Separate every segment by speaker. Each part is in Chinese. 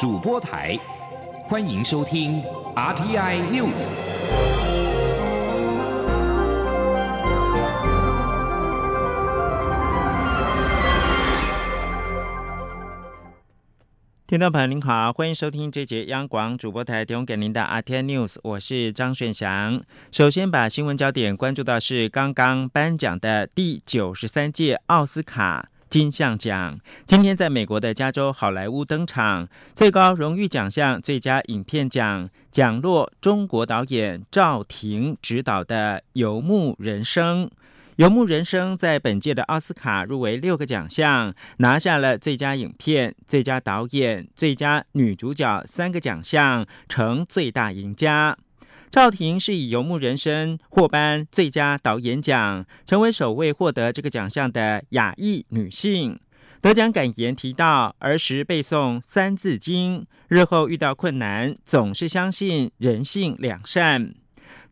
Speaker 1: 主播台，欢迎收听 RTI News。
Speaker 2: 听众朋友您好，欢迎收听这节央广主播台提供给您的 RTI News，我是张顺祥。首先把新闻焦点关注到是刚刚颁奖的第九十三届奥斯卡。金像奖今天在美国的加州好莱坞登场，最高荣誉奖项最佳影片奖奖落中国导演赵婷执导的《游牧人生》。《游牧人生》在本届的奥斯卡入围六个奖项，拿下了最佳影片、最佳导演、最佳女主角三个奖项，成最大赢家。赵婷是以《游牧人生》获颁最佳导演奖，成为首位获得这个奖项的亚裔女性。得奖感言提到，儿时背诵《三字经》，日后遇到困难总是相信人性两善。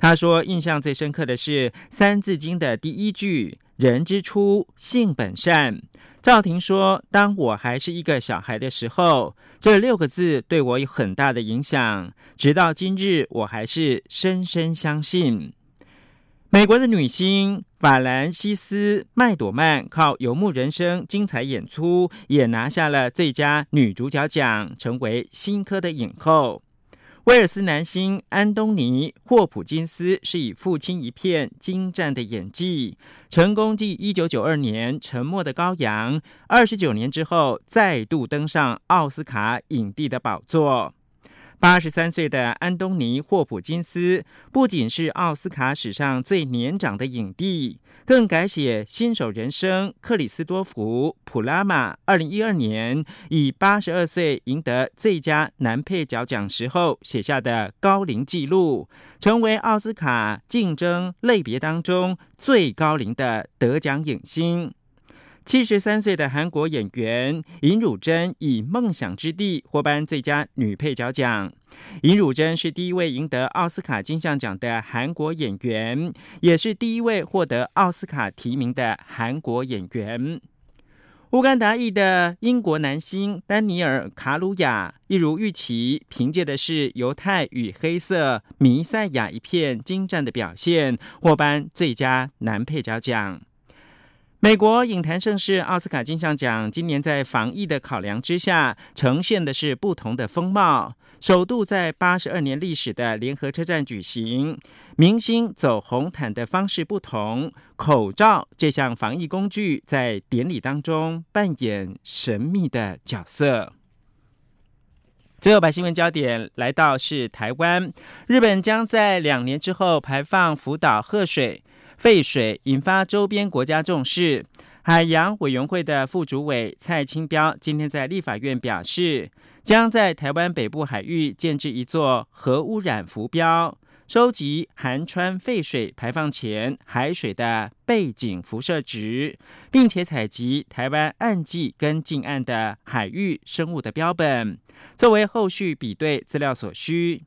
Speaker 2: 她说，印象最深刻的是《三字经》的第一句“人之初，性本善”。赵婷说：“当我还是一个小孩的时候，这六个字对我有很大的影响。直到今日，我还是深深相信。”美国的女星法兰西斯·麦朵曼靠《游牧人生》精彩演出，也拿下了最佳女主角奖，成为新科的影后。威尔斯男星安东尼·霍普金斯是以父亲一片精湛的演技，成功继一九九二年《沉默的羔羊》二十九年之后，再度登上奥斯卡影帝的宝座。八十三岁的安东尼·霍普金斯不仅是奥斯卡史上最年长的影帝，更改写新手人生。克里斯多福·普拉玛二零一二年以八十二岁赢得最佳男配角奖时候写下的高龄纪录，成为奥斯卡竞争类别当中最高龄的得奖影星。七十三岁的韩国演员尹汝贞以《梦想之地》获颁最佳女配角奖。尹汝贞是第一位赢得奥斯卡金像奖的韩国演员，也是第一位获得奥斯卡提名的韩国演员。乌干达裔的英国男星丹尼尔·卡鲁亚，一如预期，凭借的是《犹太与黑色弥赛亚》一片精湛的表现，获颁最佳男配角奖。美国影坛盛事奥斯卡金像奖今年在防疫的考量之下，呈现的是不同的风貌。首度在八十二年历史的联合车站举行，明星走红毯的方式不同，口罩这项防疫工具在典礼当中扮演神秘的角色。最后把新闻焦点来到是台湾，日本将在两年之后排放福岛核水。废水引发周边国家重视。海洋委员会的副主委蔡清标今天在立法院表示，将在台湾北部海域建置一座核污染浮标，收集含川废水排放前海水的背景辐射值，并且采集台湾岸际跟近岸的海域生物的标本，作为后续比对资料所需。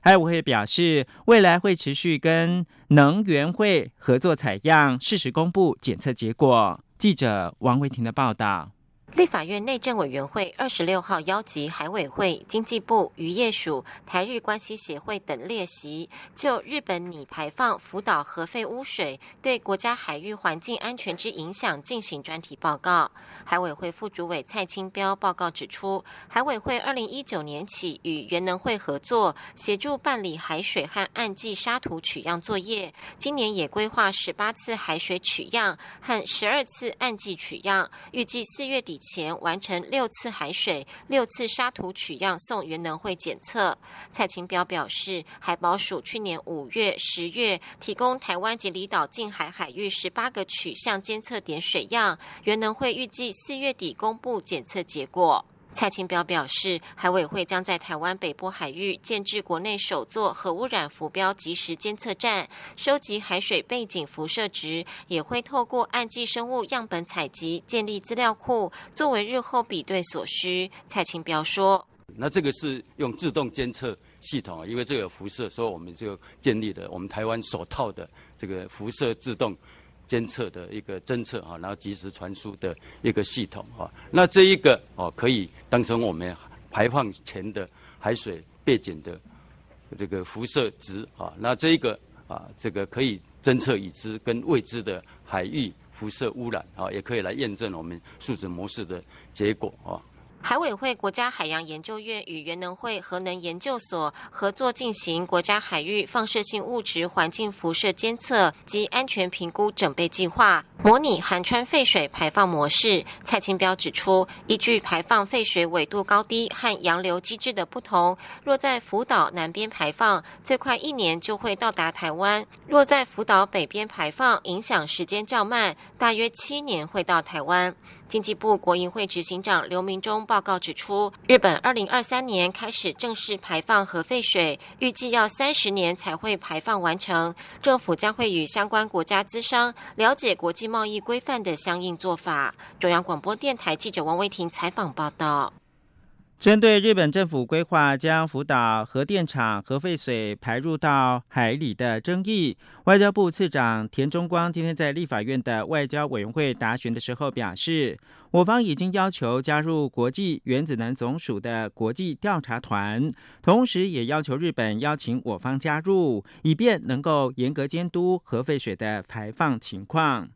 Speaker 2: 海委会表示，未来会持续跟能源会合作采样，适时公布检测结果。记者王维婷的报道。
Speaker 3: 立法院内政委员会二十六号邀集海委会、经济部、渔业署、台日关系协会等列席，就日本拟排放福岛核废污水对国家海域环境安全之影响进行专题报告。海委会副主委蔡清标报告指出，海委会二零一九年起与原能会合作，协助办理海水和岸际沙土取样作业。今年也规划十八次海水取样和十二次岸际取样，预计四月底前完成六次海水、六次沙土取样送原能会检测。蔡清标表示，海保署去年五月、十月提供台湾及离岛近海海域十八个取向监测点水样，原能会预计。四月底公布检测结果。蔡清标表示，海委会将在台湾北部海域建置国内首座核污染浮标即时监测站，收集海水背景辐射值，也会透过岸际生物样本采集建立资料库，作为日后比对所需。蔡清标说：“
Speaker 4: 那这个是用自动监测系统，因为这个辐射，所以我们就建立了我们台湾首套的这个辐射自动。”监测的一个侦测啊，然后及时传输的一个系统啊，那这一个哦可以当成我们排放前的海水背景的这个辐射值啊。那这一个啊，这个可以侦测已知跟未知的海域辐射污染啊，也可以来验证我们数值模式的结果啊。
Speaker 3: 海委会国家海洋研究院与原能会核能研究所合作进行国家海域放射性物质环境辐射监测及安全评估整备计划，模拟含川废水排放模式。蔡清标指出，依据排放废水纬度高低和洋流机制的不同，若在福岛南边排放，最快一年就会到达台湾；若在福岛北边排放，影响时间较慢，大约七年会到台湾。经济部国营会执行长刘明忠报告指出，日本二零二三年开始正式排放核废水，预计要三十年才会排放完成。政府将会与相关国家资商，了解国际贸易规范的相应做法。中央广播电台记者王维婷采访报道。
Speaker 2: 针对日本政府规划将福岛核电厂核废水排入到海里的争议，外交部次长田中光今天在立法院的外交委员会答询的时候表示，我方已经要求加入国际原子能总署的国际调查团，同时也要求日本邀请我方加入，以便能够严格监督核废水的排放情况。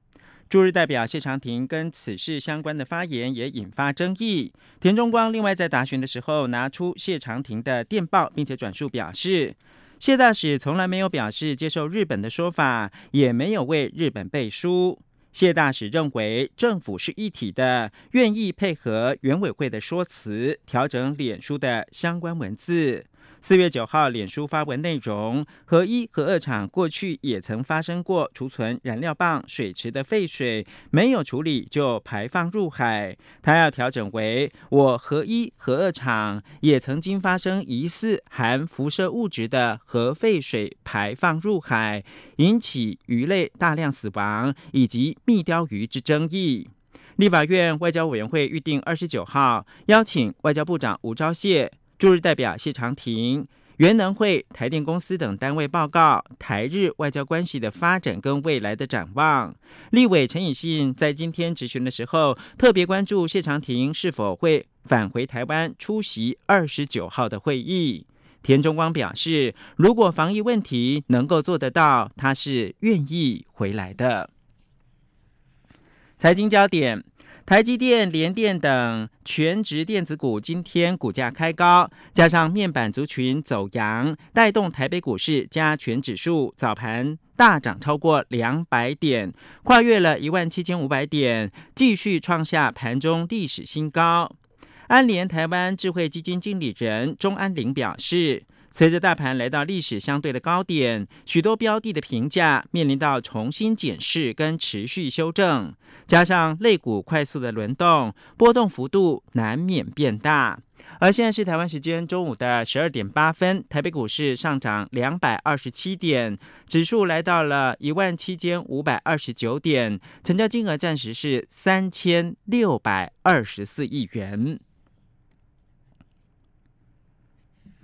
Speaker 2: 驻日代表谢长廷跟此事相关的发言也引发争议。田中光另外在答询的时候拿出谢长廷的电报，并且转述表示，谢大使从来没有表示接受日本的说法，也没有为日本背书。谢大使认为政府是一体的，愿意配合原委会的说辞，调整脸书的相关文字。四月九号，脸书发文内容：核一、核二厂过去也曾发生过储存燃料棒、水池的废水没有处理就排放入海。他要调整为：我核一、核二厂也曾经发生疑似含辐射物质的核废水排放入海，引起鱼类大量死亡以及密鲷鱼之争议。立法院外交委员会预定二十九号邀请外交部长吴钊燮。驻日代表谢长廷、元能会、台电公司等单位报告台日外交关系的发展跟未来的展望。立委陈以信在今天质询的时候，特别关注谢长廷是否会返回台湾出席二十九号的会议。田中光表示，如果防疫问题能够做得到，他是愿意回来的。财经焦点。台积电、联电等全职电子股今天股价开高，加上面板族群走阳，带动台北股市加权指数早盘大涨超过两百点，跨越了一万七千五百点，继续创下盘中历史新高。安联台湾智慧基金经理人钟安玲表示。随着大盘来到历史相对的高点，许多标的的评价面临到重新检视跟持续修正，加上类股快速的轮动，波动幅度难免变大。而现在是台湾时间中午的十二点八分，台北股市上涨两百二十七点，指数来到了一万七千五百二十九点，成交金额暂时是三千六百二十四亿元。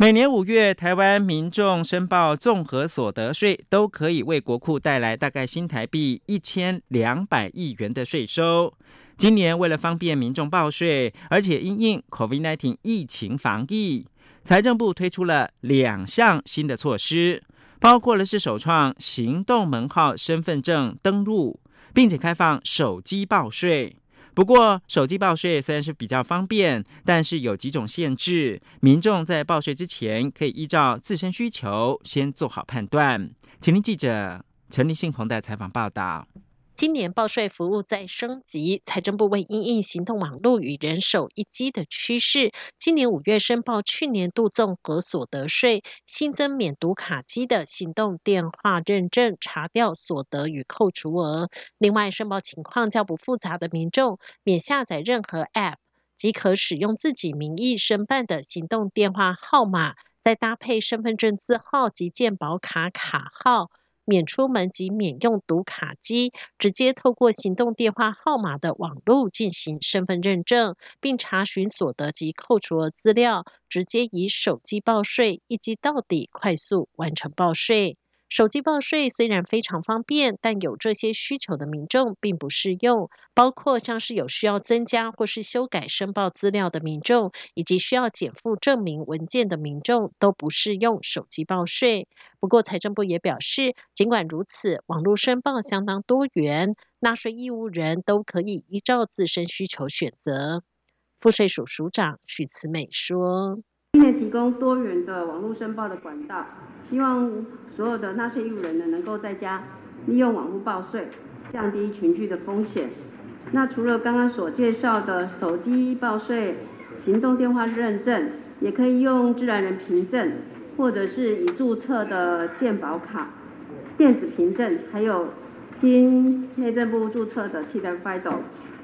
Speaker 2: 每年五月，台湾民众申报综合所得税，都可以为国库带来大概新台币一千两百亿元的税收。今年为了方便民众报税，而且因应 COVID-19 疫情防疫，财政部推出了两项新的措施，包括了是首创行动门号身份证登录，并且开放手机报税。不过，手机报税虽然是比较方便，但是有几种限制。民众在报税之前，可以依照自身需求先做好判断。请听记者陈立信宏的采访报道。
Speaker 5: 今年报税服务在升级，财政部为因应行动网络与人手一机的趋势，今年五月申报去年度综合所得税，新增免读卡机的行动电话认证，查掉所得与扣除额。另外，申报情况较不复杂的民众，免下载任何 App，即可使用自己名义申办的行动电话号码，再搭配身份证字号及健保卡卡号。免出门及免用读卡机，直接透过行动电话号码的网络进行身份认证，并查询所得及扣除额资料，直接以手机报税，一机到底，快速完成报税。手机报税虽然非常方便，但有这些需求的民众并不适用，包括像是有需要增加或是修改申报资料的民众，以及需要减负证明文件的民众都不适用手机报税。不过财政部也表示，尽管如此，网络申报相当多元，纳税义务人都可以依照自身需求选择。赋税署署长许慈美说。
Speaker 6: 今年提供多元的网络申报的管道，希望所有的纳税义务人呢，能够在家利用网络报税，降低群聚的风险。那除了刚刚所介绍的手机报税、行动电话认证，也可以用自然人凭证，或者是已注册的健保卡、电子凭证，还有经内政部注册的 T W Fido，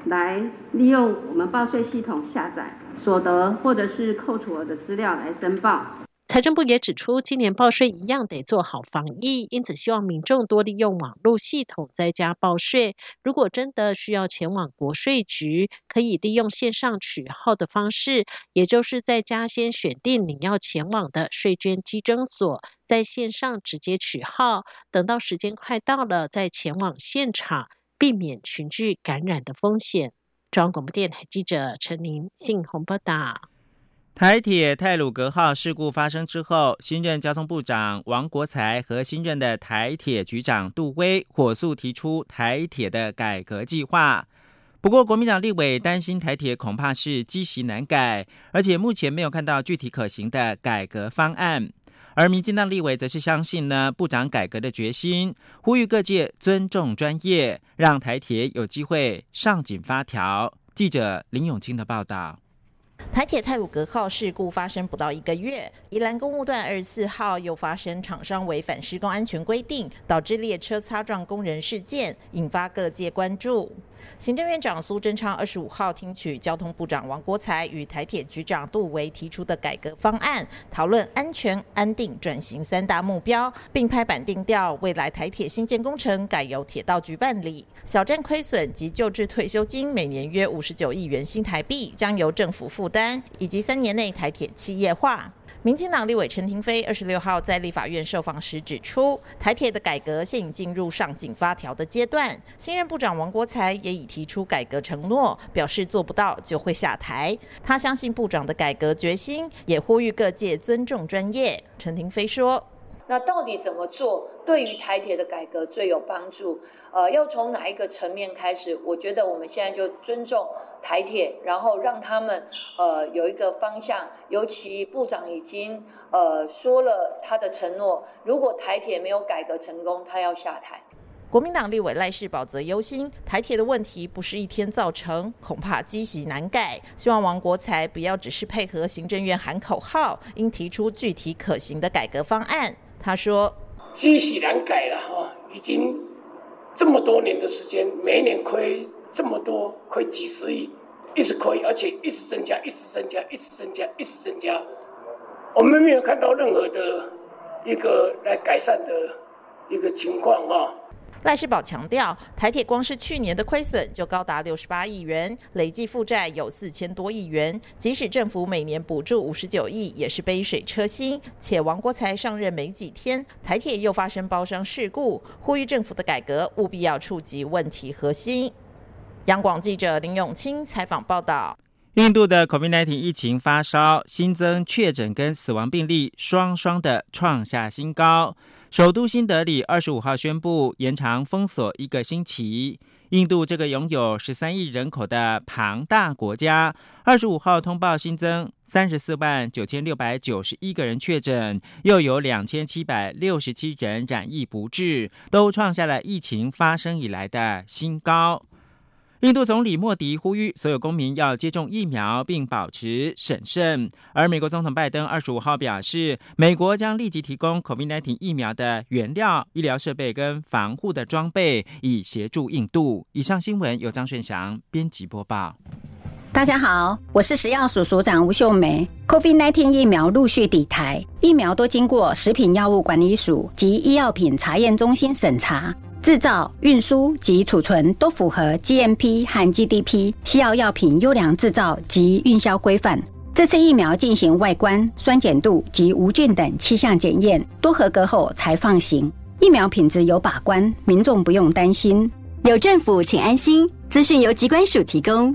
Speaker 6: 来利用我们报税系统下载。所得或者是扣除额的资料来申报。
Speaker 5: 财政部也指出，今年报税一样得做好防疫，因此希望民众多利用网络系统在家报税。如果真的需要前往国税局，可以利用线上取号的方式，也就是在家先选定你要前往的税捐稽征所，在线上直接取号，等到时间快到了再前往现场，避免群聚感染的风险。中央广播电台记者陈琳信鸿报道：
Speaker 2: 台铁泰鲁格号事故发生之后，新任交通部长王国才和新任的台铁局长杜威火速提出台铁的改革计划。不过，国民党立委担心台铁恐怕是积习难改，而且目前没有看到具体可行的改革方案。而民进党立委则是相信呢部长改革的决心，呼吁各界尊重专业，让台铁有机会上紧发条。记者林永清的报道。
Speaker 7: 台铁泰鲁格号事故发生不到一个月，宜兰公务段二十四号又发生厂商违反施工安全规定，导致列车擦撞工人事件，引发各界关注。行政院长苏贞昌二十五号听取交通部长王国才与台铁局长杜维提出的改革方案，讨论安全、安定、转型三大目标，并拍板定调未来台铁新建工程改由铁道局办理，小站亏损及旧制退休金每年约五十九亿元新台币将由政府负担，以及三年内台铁企业化。民进党立委陈廷飞二十六号在立法院受访时指出，台铁的改革现已进入上紧发条的阶段。新任部长王国才也已提出改革承诺，表示做不到就会下台。他相信部长的改革决心，也呼吁各界尊重专业。陈廷飞说。
Speaker 8: 那到底怎么做对于台铁的改革最有帮助？呃，要从哪一个层面开始？我觉得我们现在就尊重台铁，然后让他们呃有一个方向。尤其部长已经呃说了他的承诺，如果台铁没有改革成功，他要下台。
Speaker 7: 国民党立委赖世宝则忧心，台铁的问题不是一天造成，恐怕积习难改。希望王国才不要只是配合行政院喊口号，应提出具体可行的改革方案。他说：“
Speaker 9: 积喜难改了哈，已经这么多年的时间，每年亏这么多，亏几十亿，一直亏，而且一直增加，一直增加，一直增加，一直增加。我们没有看到任何的一个来改善的一个情况哈。”
Speaker 7: 赖世宝强调，台铁光是去年的亏损就高达六十八亿元，累计负债有四千多亿元。即使政府每年补助五十九亿，也是杯水车薪。且王国才上任没几天，台铁又发生包商事故，呼吁政府的改革务必要触及问题核心。央广记者林永清采访报道：
Speaker 2: 印度的 COVID-19 疫情发烧，新增确诊跟死亡病例双双的创下新高。首都新德里二十五号宣布延长封锁一个星期。印度这个拥有十三亿人口的庞大国家，二十五号通报新增三十四万九千六百九十一个人确诊，又有两千七百六十七人染疫不治，都创下了疫情发生以来的新高。印度总理莫迪呼吁所有公民要接种疫苗，并保持审慎。而美国总统拜登二十五号表示，美国将立即提供 COVID-19 疫苗的原料、医疗设备跟防护的装备，以协助印度。以上新闻由张顺祥编辑播报。
Speaker 10: 大家好，我是食药署署长吴秀梅。COVID-19 疫苗陆续抵台，疫苗都经过食品药物管理署及医药品查验中心审查。制造、运输及储存都符合 GMP 和 GDP 西药药品优良制造及运销规范。这次疫苗进行外观、酸碱度及无菌等七项检验，都合格后才放行。疫苗品质有把关，民众不用担心。
Speaker 11: 有政府，请安心。资讯由机关署提供。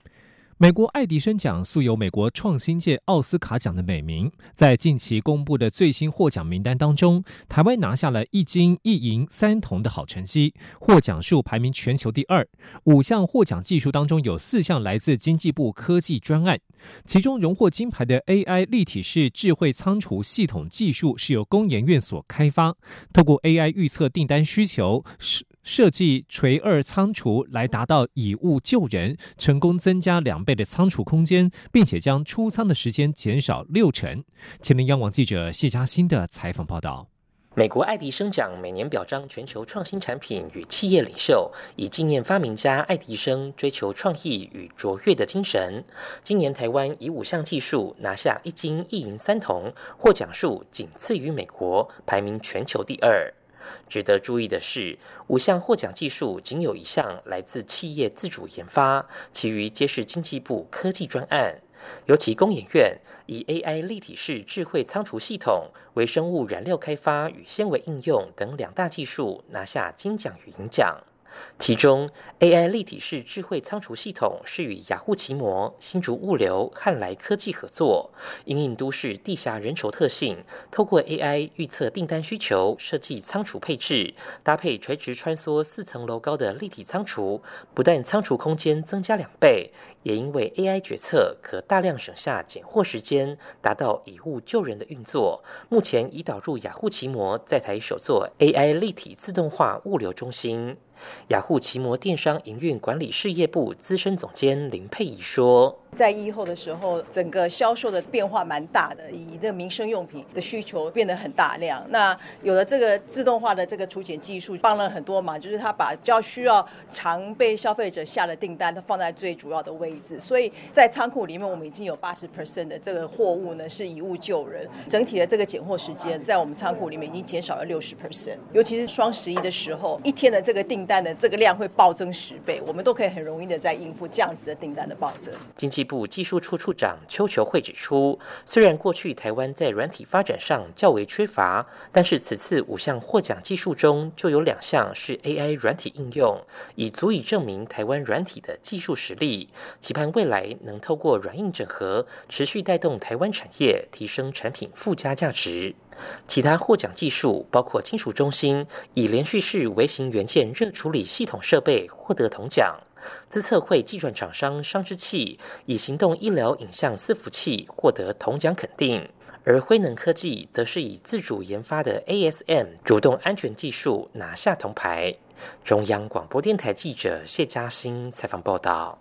Speaker 12: 美国爱迪生奖素有“美国创新界奥斯卡奖”的美名，在近期公布的最新获奖名单当中，台湾拿下了一金一银三铜的好成绩，获奖数排名全球第二。五项获奖技术当中，有四项来自经济部科技专案，其中荣获金牌的 AI 立体式智慧仓储系统技术是由工研院所开发，透过 AI 预测订单需求是。设计垂二仓储来达到以物救人，成功增加两倍的仓储空间，并且将出仓的时间减少六成。前林央网记者谢嘉欣的采访报道：
Speaker 13: 美国爱迪生奖每年表彰全球创新产品与企业领袖，以纪念发明家爱迪生追求创意与卓越的精神。今年台湾以五项技术拿下一金一银三铜，获奖数仅次于美国，排名全球第二。值得注意的是，五项获奖技术仅有一项来自企业自主研发，其余皆是经济部科技专案。尤其工研院以 AI 立体式智慧仓储系统、微生物燃料开发与纤维应用等两大技术拿下金奖与银奖。其中，AI 立体式智慧仓储系统是与雅虎奇摩、新竹物流、汉来科技合作，因应都市地下人稠特性，透过 AI 预测订单需求，设计仓储配置，搭配垂直穿梭四层楼高的立体仓储，不但仓储空间增加两倍，也因为 AI 决策可大量省下拣货时间，达到以物救人的运作。目前已导入雅虎奇摩在台首座 AI 立体自动化物流中心。雅虎奇摩电商营运管理事业部资深总监林佩仪说。
Speaker 14: 在疫后的时候，整个销售的变化蛮大的，以这民生用品的需求变得很大量。那有了这个自动化的这个出检技术，帮了很多忙，就是它把较需要常被消费者下的订单，它放在最主要的位置。所以在仓库里面，我们已经有八十 percent 的这个货物呢是以物救人，整体的这个拣货时间在我们仓库里面已经减少了六十 percent。尤其是双十一的时候，一天的这个订单的这个量会暴增十倍，我们都可以很容易的在应付这样子的订单的暴增。
Speaker 13: 经济部技术处处长邱球慧指出，虽然过去台湾在软体发展上较为缺乏，但是此次五项获奖技术中就有两项是 AI 软体应用，已足以证明台湾软体的技术实力。期盼未来能透过软硬整合，持续带动台湾产业提升产品附加价值。其他获奖技术包括金属中心以连续式微型元件热处理系统设备获得铜奖。资测会计算厂商商之器以行动医疗影像伺服器获得铜奖肯定，而辉能科技则是以自主研发的 ASM 主动安全技术拿下铜牌。中央广播电台记者谢嘉欣采访报道。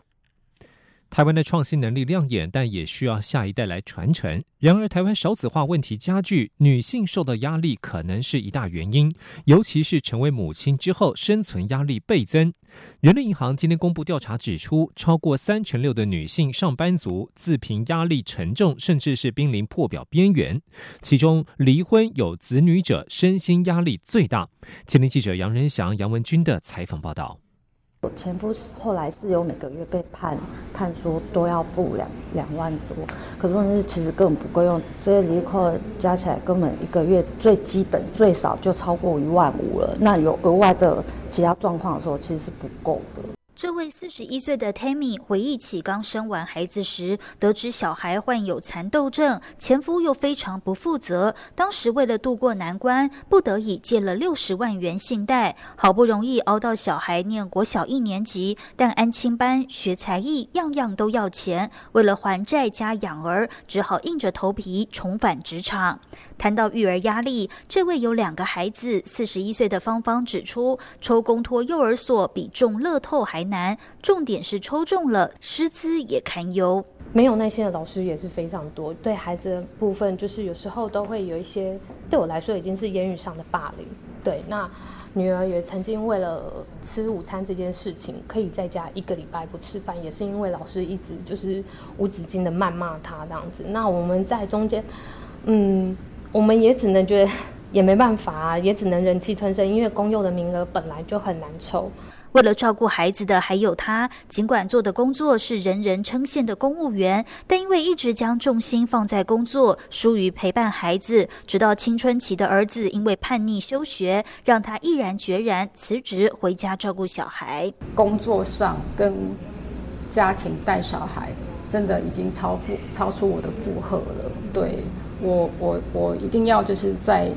Speaker 12: 台湾的创新能力亮眼，但也需要下一代来传承。然而，台湾少子化问题加剧，女性受到压力可能是一大原因，尤其是成为母亲之后，生存压力倍增。人力银行今天公布调查指出，超过三成六的女性上班族自评压力沉重，甚至是濒临破表边缘。其中，离婚有子女者身心压力最大。今天记者杨仁祥、杨文军的采访报道。
Speaker 15: 前夫后来是有每个月被判判说都要付两两万多，可是问题是其实根本不够用，这些离扣加起来根本一个月最基本最少就超过一万五了，那有额外的其他状况的时候，其实是不够的。
Speaker 16: 这位四十一岁的 Tammy 回忆起刚生完孩子时，得知小孩患有蚕豆症，前夫又非常不负责。当时为了渡过难关，不得已借了六十万元信贷，好不容易熬到小孩念国小一年级，但安亲班、学才艺样样都要钱，为了还债加养儿，只好硬着头皮重返职场。谈到育儿压力，这位有两个孩子、四十一岁的芳芳指出，抽公托幼儿所比中乐透还难，重点是抽中了，师资也堪忧。
Speaker 17: 没有耐心的老师也是非常多，对孩子的部分，就是有时候都会有一些，对我来说已经是言语上的霸凌。对，那女儿也曾经为了吃午餐这件事情，可以在家一个礼拜不吃饭，也是因为老师一直就是无止境的谩骂她这样子。那我们在中间，嗯，我们也只能觉得也没办法啊，也只能忍气吞声，因为公幼的名额本来就很难抽。
Speaker 16: 为了照顾孩子的还有他，尽管做的工作是人人称羡的公务员，但因为一直将重心放在工作，疏于陪伴孩子，直到青春期的儿子因为叛逆休学，让他毅然决然辞职回家照顾小孩。
Speaker 18: 工作上跟家庭带小孩，真的已经超负超出我的负荷了。对我，我我一定要就是在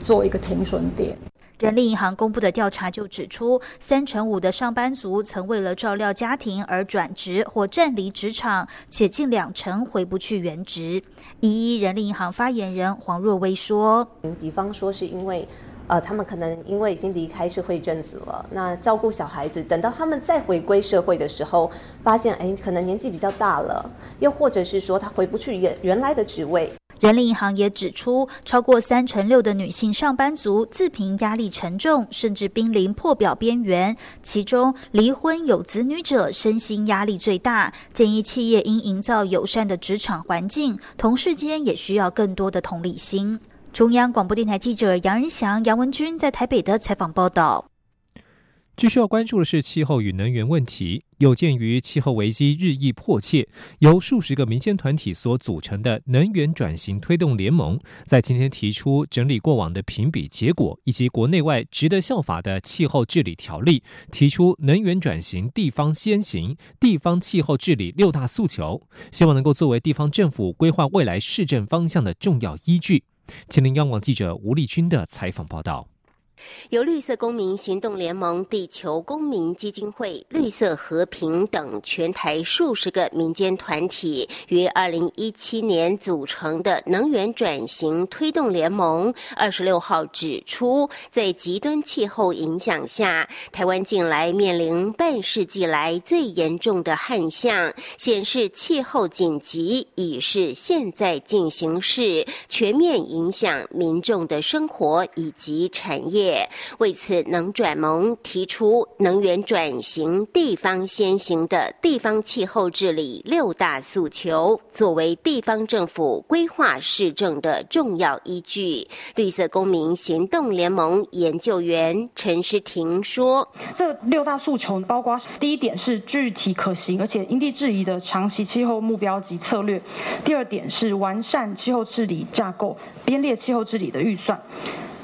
Speaker 18: 做一个停损点。
Speaker 16: 人力银行公布的调查就指出，三成五的上班族曾为了照料家庭而转职或暂离职场，且近两成回不去原职。一一人力银行发言人黄若薇说：“
Speaker 19: 比方说是因为，呃，他们可能因为已经离开社会一阵子了，那照顾小孩子，等到他们再回归社会的时候，发现哎，可能年纪比较大了，又或者是说他回不去原原来的职位。”
Speaker 16: 人力银行也指出，超过三成六的女性上班族自评压力沉重，甚至濒临破表边缘。其中，离婚有子女者身心压力最大。建议企业应营造友善的职场环境，同事间也需要更多的同理心。中央广播电台记者杨仁祥、杨文君在台北的采访报道。
Speaker 12: 最需要关注的是气候与能源问题。有鉴于气候危机日益迫切，由数十个民间团体所组成的能源转型推动联盟，在今天提出整理过往的评比结果，以及国内外值得效法的气候治理条例，提出能源转型地方先行、地方气候治理六大诉求，希望能够作为地方政府规划未来市政方向的重要依据。吉林央广记者吴丽君的采访报道。
Speaker 20: 由绿色公民行动联盟、地球公民基金会、绿色和平等全台数十个民间团体于二零一七年组成的能源转型推动联盟，二十六号指出，在极端气候影响下，台湾近来面临半世纪来最严重的旱象，显示气候紧急已是现在进行式，全面影响民众的生活以及产业。为此，能转盟提出能源转型地方先行的地方气候治理六大诉求，作为地方政府规划市政的重要依据。绿色公民行动联盟研究员陈诗婷说：“
Speaker 21: 这六大诉求包括第一点是具体可行而且因地制宜的长期气候目标及策略；第二点是完善气候治理架构，编列气候治理的预算。”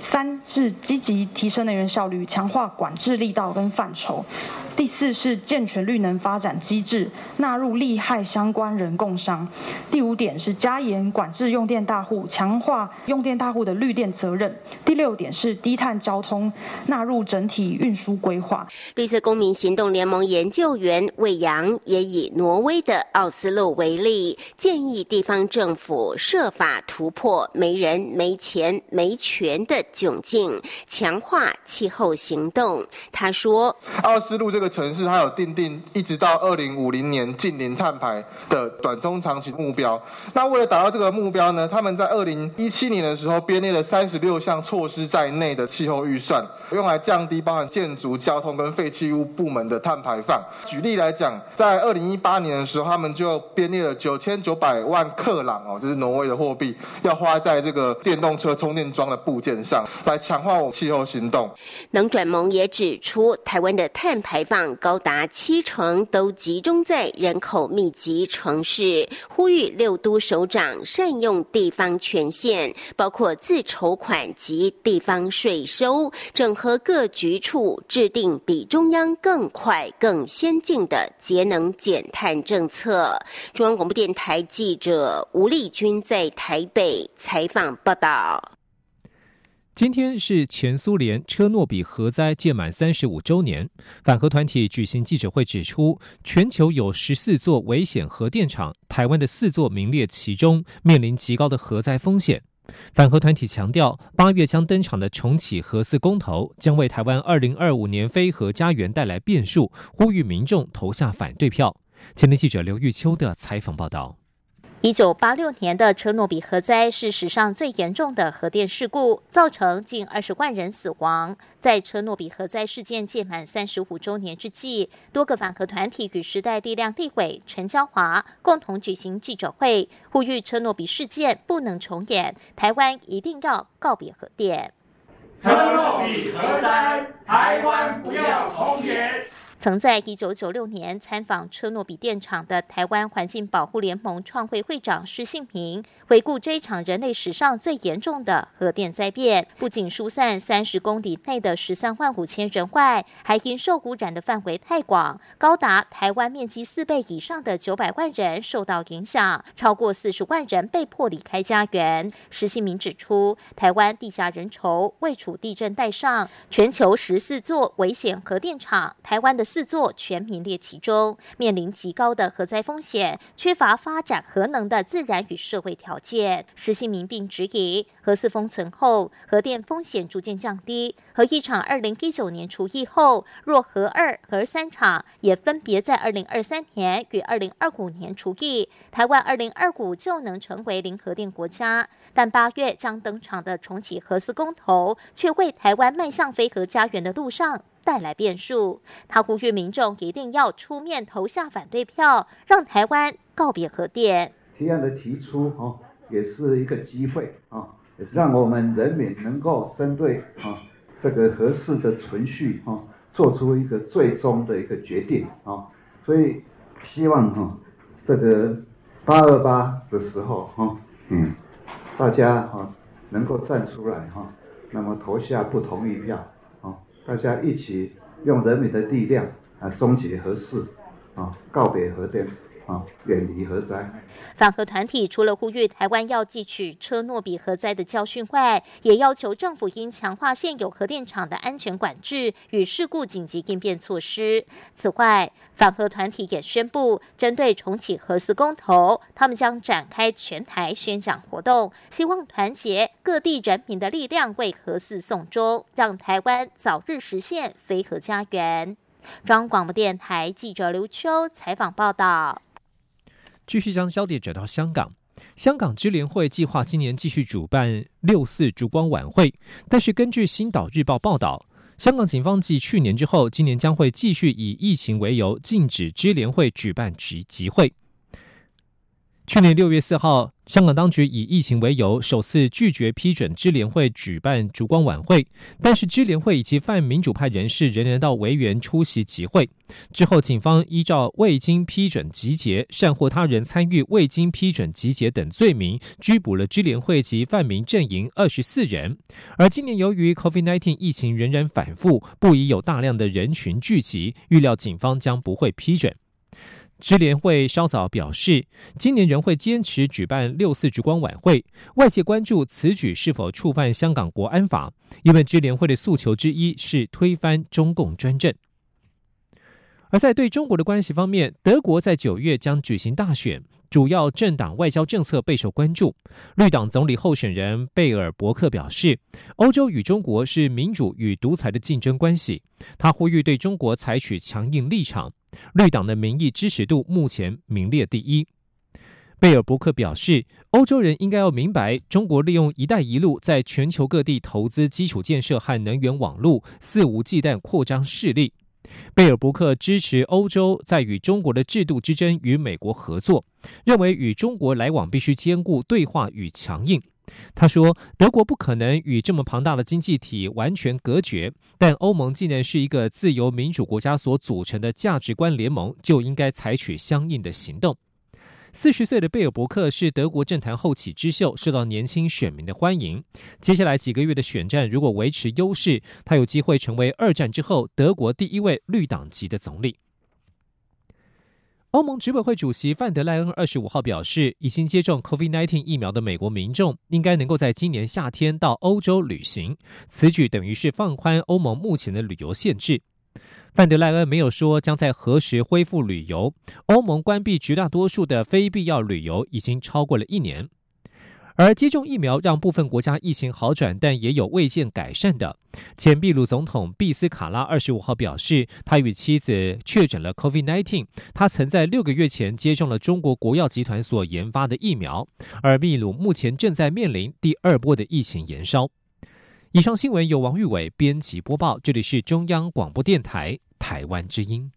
Speaker 21: 三是积极提升能源效率，强化管制力道跟范畴。第四是健全绿能发展机制，纳入利害相关人共商。第五点是加严管制用电大户，强化用电大户的绿电责任。第六点是低碳交通，纳入整体运输规划。
Speaker 20: 绿色公民行动联盟研究员魏阳也以挪威的奥斯陆为例，建议地方政府设法突破没人、没钱、没权的窘境，强化气候行动。他说：“
Speaker 22: 奥斯陆这个。”城市它有定定一直到二零五零年近零碳排的短中长期目标。那为了达到这个目标呢，他们在二零一七年的时候编列了三十六项措施在内的气候预算，用来降低包含建筑、交通跟废弃物部门的碳排放。举例来讲，在二零一八年的时候，他们就编列了九千九百万克朗哦，就是挪威的货币，要花在这个电动车充电桩的部件上，来强化我气候行动。
Speaker 20: 能转盟也指出，台湾的碳排放。高达七成都集中在人口密集城市，呼吁六都首长善用地方权限，包括自筹款及地方税收，整合各局处，制定比中央更快、更先进的节能减碳政策。中央广播电台记者吴丽君在台北采访报道。
Speaker 12: 今天是前苏联车诺比核灾届满三十五周年，反核团体举行记者会指出，全球有十四座危险核电厂，台湾的四座名列其中，面临极高的核灾风险。反核团体强调，八月将登场的重启核四公投将为台湾二零二五年非核家园带来变数，呼吁民众投下反对票。前天记者刘玉秋的采访报道。
Speaker 23: 一九八六年的车诺比核灾是史上最严重的核电事故，造成近二十万人死亡。在车诺比核灾事件届满三十五周年之际，多个反核团体与时代力量立委陈椒华共同举行记者会，呼吁车诺比事件不能重演，台湾一定要告别核电。车诺比核灾，台湾不要重演。曾在一九九六年参访车诺比电厂的台湾环境保护联盟创会会长施信平，回顾这一场人类史上最严重的核电灾变，不仅疏散三十公里内的十三万五千人外，还因受污染的范围太广，高达台湾面积四倍以上的九百万人受到影响，超过四十万人被迫离开家园。施信明指出，台湾地下人稠，未处地震带上，全球十四座危险核电厂，台湾的。四座全名列其中，面临极高的核灾风险，缺乏发展核能的自然与社会条件。石信明并质疑，核四封存后，核电风险逐渐降低。核一厂二零一九年除役后，若核二、核三厂也分别在二零二三年与二零二五年除役，台湾二零二五就能成为零核电国家。但八月将登场的重启核四公投，却为台湾迈向非核家园的路上。带来变数，他呼吁民众一定要出面投下反对票，让台湾告别核电。
Speaker 24: 提案的提出哦，也是一个机会啊，也是让我们人民能够针对啊这个合适的存续啊，做出一个最终的一个决定啊。所以希望哈这个八二八的时候哈，嗯，大家哈能够站出来哈，那么投下不同意票。大家一起用人民的力量啊，终结核四，啊，告别核电。啊，远离核灾。
Speaker 23: 反核团体除了呼吁台湾要汲取车诺比核灾的教训外，也要求政府应强化现有核电厂的安全管制与事故紧急应变措施。此外，反核团体也宣布，针对重启核四公投，他们将展开全台宣讲活动，希望团结各地人民的力量，为核四送终，让台湾早日实现非核家园。中央广播电台记者刘秋采访报道。
Speaker 12: 继续将焦点转到香港，香港支联会计划今年继续主办六四烛光晚会，但是根据《星岛日报》报道，香港警方继去年之后，今年将会继续以疫情为由禁止支联会举办集集会。去年六月四号。香港当局以疫情为由，首次拒绝批准支联会举办烛光晚会，但是支联会以及泛民主派人士仍然到维园出席集会。之后，警方依照未经批准集结、善或他人参与未经批准集结等罪名，拘捕了支联会及泛民阵营二十四人。而今年由于 COVID-19 疫情仍然反复，不宜有大量的人群聚集，预料警方将不会批准。支联会稍早表示，今年仍会坚持举办六四烛光晚会。外界关注此举是否触犯香港国安法，因为支联会的诉求之一是推翻中共专政。而在对中国的关系方面，德国在九月将举行大选，主要政党外交政策备受关注。绿党总理候选人贝尔伯克表示，欧洲与中国是民主与独裁的竞争关系，他呼吁对中国采取强硬立场。绿党的民意支持度目前名列第一。贝尔伯克表示，欧洲人应该要明白，中国利用“一带一路”在全球各地投资基础建设和能源网络，肆无忌惮扩张势力。贝尔伯克支持欧洲在与中国的制度之争与美国合作，认为与中国来往必须兼顾对话与强硬。他说：“德国不可能与这么庞大的经济体完全隔绝，但欧盟既然是一个自由民主国家所组成的价值观联盟，就应该采取相应的行动。”四十岁的贝尔伯克是德国政坛后起之秀，受到年轻选民的欢迎。接下来几个月的选战，如果维持优势，他有机会成为二战之后德国第一位绿党籍的总理。欧盟执委会主席范德赖恩二十五号表示，已经接种 COVID-19 疫苗的美国民众应该能够在今年夏天到欧洲旅行。此举等于是放宽欧盟目前的旅游限制。范德赖恩没有说将在何时恢复旅游。欧盟关闭绝大多数的非必要旅游已经超过了一年。而接种疫苗让部分国家疫情好转，但也有未见改善的。前秘鲁总统毕斯卡拉二十五号表示，他与妻子确诊了 COVID-19。他曾在六个月前接种了中国国药集团所研发的疫苗。而秘鲁目前正在面临第二波的疫情延烧。以上新闻由王玉伟编辑播报，这里是中央广播电台台湾之音。